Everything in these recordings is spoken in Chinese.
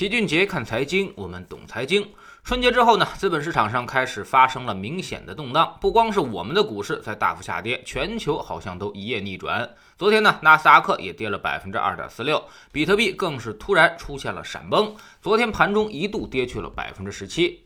齐俊杰看财经，我们懂财经。春节之后呢，资本市场上开始发生了明显的动荡，不光是我们的股市在大幅下跌，全球好像都一夜逆转。昨天呢，纳斯达克也跌了百分之二点四六，比特币更是突然出现了闪崩，昨天盘中一度跌去了百分之十七。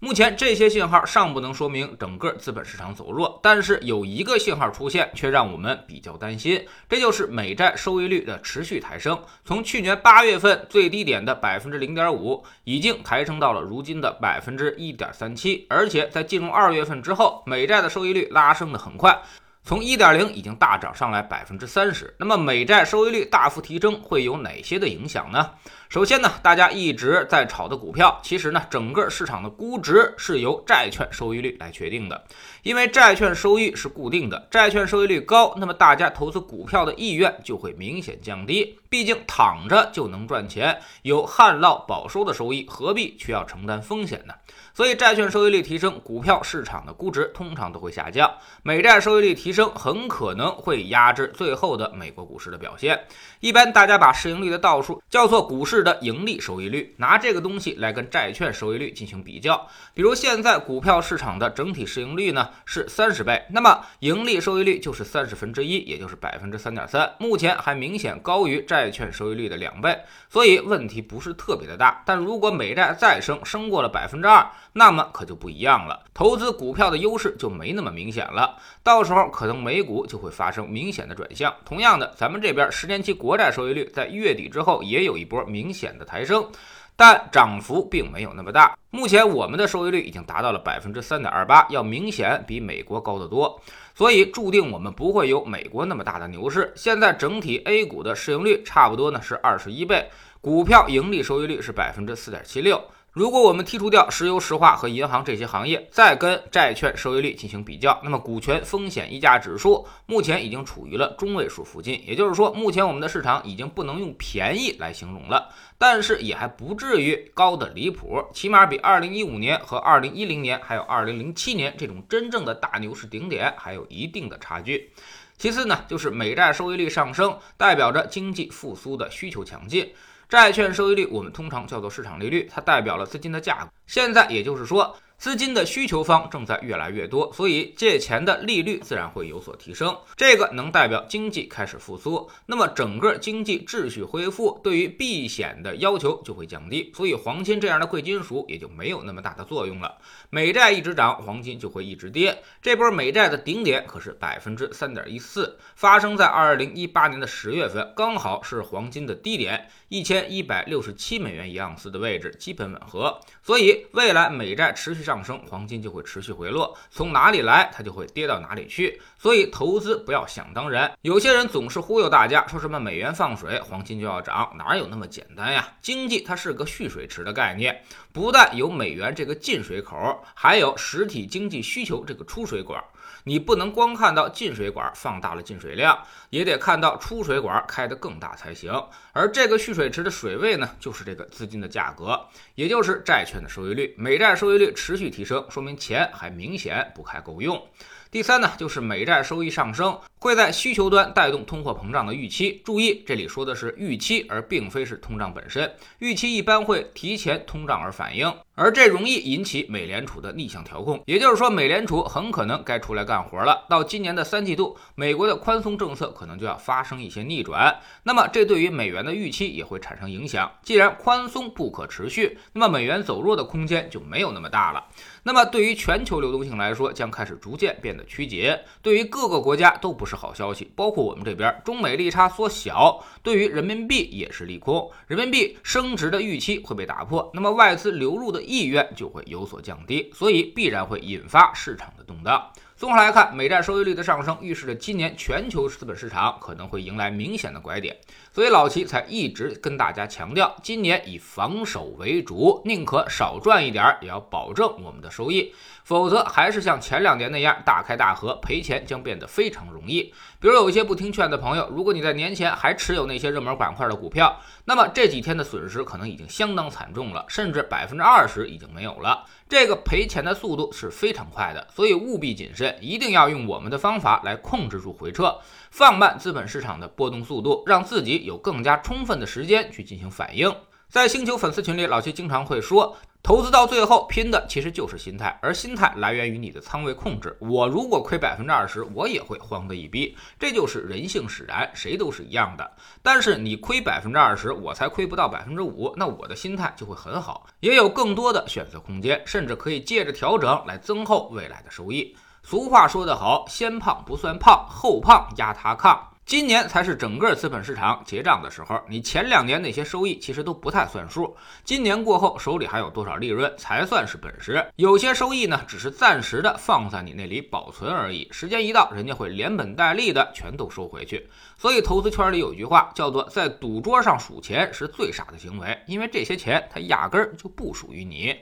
目前这些信号尚不能说明整个资本市场走弱，但是有一个信号出现，却让我们比较担心，这就是美债收益率的持续抬升。从去年八月份最低点的百分之零点五，已经抬升到了如今的百分之一点三七，而且在进入二月份之后，美债的收益率拉升的很快。从一点零已经大涨上来百分之三十，那么美债收益率大幅提升会有哪些的影响呢？首先呢，大家一直在炒的股票，其实呢，整个市场的估值是由债券收益率来决定的，因为债券收益是固定的，债券收益率高，那么大家投资股票的意愿就会明显降低。毕竟躺着就能赚钱，有旱涝保收的收益，何必却要承担风险呢？所以债券收益率提升，股票市场的估值通常都会下降。美债收益率提升，很可能会压制最后的美国股市的表现。一般大家把市盈率的倒数叫做股市的盈利收益率，拿这个东西来跟债券收益率进行比较。比如现在股票市场的整体市盈率呢是三十倍，那么盈利收益率就是三十分之一，也就是百分之三点三。目前还明显高于债券收益率的两倍，所以问题不是特别的大。但如果美债再升，升过了百分之二。那么可就不一样了，投资股票的优势就没那么明显了，到时候可能美股就会发生明显的转向。同样的，咱们这边十年期国债收益率在月底之后也有一波明明显的抬升，但涨幅并没有那么大。目前我们的收益率已经达到了百分之三点二八，要明显比美国高得多，所以注定我们不会有美国那么大的牛市。现在整体 A 股的市盈率差不多呢是二十一倍，股票盈利收益率是百分之四点七六。如果我们剔除掉石油石化和银行这些行业，再跟债券收益率进行比较，那么股权风险溢价指数目前已经处于了中位数附近。也就是说，目前我们的市场已经不能用便宜来形容了，但是也还不至于高的离谱，起码比2015年和2010年还有2007年这种真正的大牛市顶点还有一定的差距。其次呢，就是美债收益率上升，代表着经济复苏的需求强劲。债券收益率我们通常叫做市场利率，它代表了资金的价格。现在也就是说。资金的需求方正在越来越多，所以借钱的利率自然会有所提升。这个能代表经济开始复苏，那么整个经济秩序恢复，对于避险的要求就会降低，所以黄金这样的贵金属也就没有那么大的作用了。美债一直涨，黄金就会一直跌。这波美债的顶点可是百分之三点一四，发生在二零一八年的十月份，刚好是黄金的低点，一千一百六十七美元一盎司的位置基本吻合。所以未来美债持续。上升，黄金就会持续回落，从哪里来，它就会跌到哪里去。所以投资不要想当然。有些人总是忽悠大家，说什么美元放水，黄金就要涨，哪有那么简单呀？经济它是个蓄水池的概念，不但有美元这个进水口，还有实体经济需求这个出水管。你不能光看到进水管放大了进水量，也得看到出水管开得更大才行。而这个蓄水池的水位呢，就是这个资金的价格，也就是债券的收益率。美债收益率持续提升，说明钱还明显不太够用。第三呢，就是美债收益上升会在需求端带动通货膨胀的预期。注意，这里说的是预期，而并非是通胀本身。预期一般会提前通胀而反应。而这容易引起美联储的逆向调控，也就是说，美联储很可能该出来干活了。到今年的三季度，美国的宽松政策可能就要发生一些逆转，那么这对于美元的预期也会产生影响。既然宽松不可持续，那么美元走弱的空间就没有那么大了。那么对于全球流动性来说，将开始逐渐变得趋紧，对于各个国家都不是好消息。包括我们这边，中美利差缩小，对于人民币也是利空，人民币升值的预期会被打破，那么外资流入的。意愿就会有所降低，所以必然会引发市场的动荡。综合来看，美债收益率的上升预示着今年全球资本市场可能会迎来明显的拐点，所以老齐才一直跟大家强调，今年以防守为主，宁可少赚一点，也要保证我们的收益。否则还是像前两年那样大开大合，赔钱将变得非常容易。比如有一些不听劝的朋友，如果你在年前还持有那些热门板块的股票，那么这几天的损失可能已经相当惨重了，甚至百分之二十已经没有了。这个赔钱的速度是非常快的，所以务必谨慎，一定要用我们的方法来控制住回撤，放慢资本市场的波动速度，让自己有更加充分的时间去进行反应。在星球粉丝群里，老七经常会说，投资到最后拼的其实就是心态，而心态来源于你的仓位控制。我如果亏百分之二十，我也会慌得一逼，这就是人性使然，谁都是一样的。但是你亏百分之二十，我才亏不到百分之五，那我的心态就会很好，也有更多的选择空间，甚至可以借着调整来增厚未来的收益。俗话说得好，先胖不算胖，后胖压他炕。今年才是整个资本市场结账的时候，你前两年那些收益其实都不太算数。今年过后手里还有多少利润才算是本事？有些收益呢，只是暂时的放在你那里保存而已，时间一到，人家会连本带利的全都收回去。所以投资圈里有句话叫做“在赌桌上数钱是最傻的行为”，因为这些钱它压根儿就不属于你。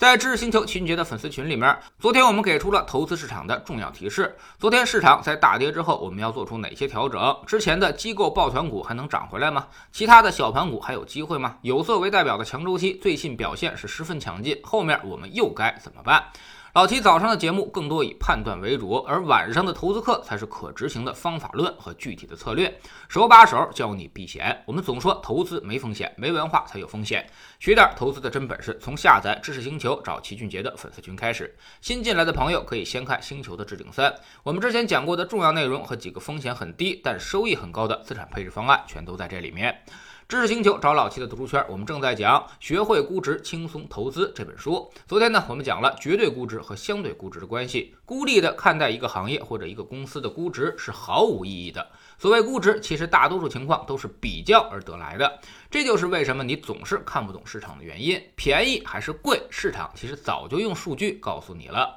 在知识星球秦杰的粉丝群里面，昨天我们给出了投资市场的重要提示。昨天市场在大跌之后，我们要做出哪些调整？之前的机构抱团股还能涨回来吗？其他的小盘股还有机会吗？有色为代表的强周期最近表现是十分强劲，后面我们又该怎么办？老齐早上的节目更多以判断为主，而晚上的投资课才是可执行的方法论和具体的策略，手把手教你避险。我们总说投资没风险，没文化才有风险。学点投资的真本事，从下载知识星球找齐俊杰的粉丝群开始。新进来的朋友可以先看星球的置顶三，我们之前讲过的重要内容和几个风险很低但收益很高的资产配置方案，全都在这里面。知识星球找老七的读书圈，我们正在讲《学会估值，轻松投资》这本书。昨天呢，我们讲了绝对估值和相对估值的关系。孤立的看待一个行业或者一个公司的估值是毫无意义的。所谓估值，其实大多数情况都是比较而得来的。这就是为什么你总是看不懂市场的原因。便宜还是贵，市场其实早就用数据告诉你了。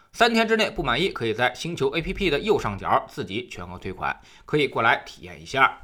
三天之内不满意，可以在星球 APP 的右上角自己全额退款，可以过来体验一下。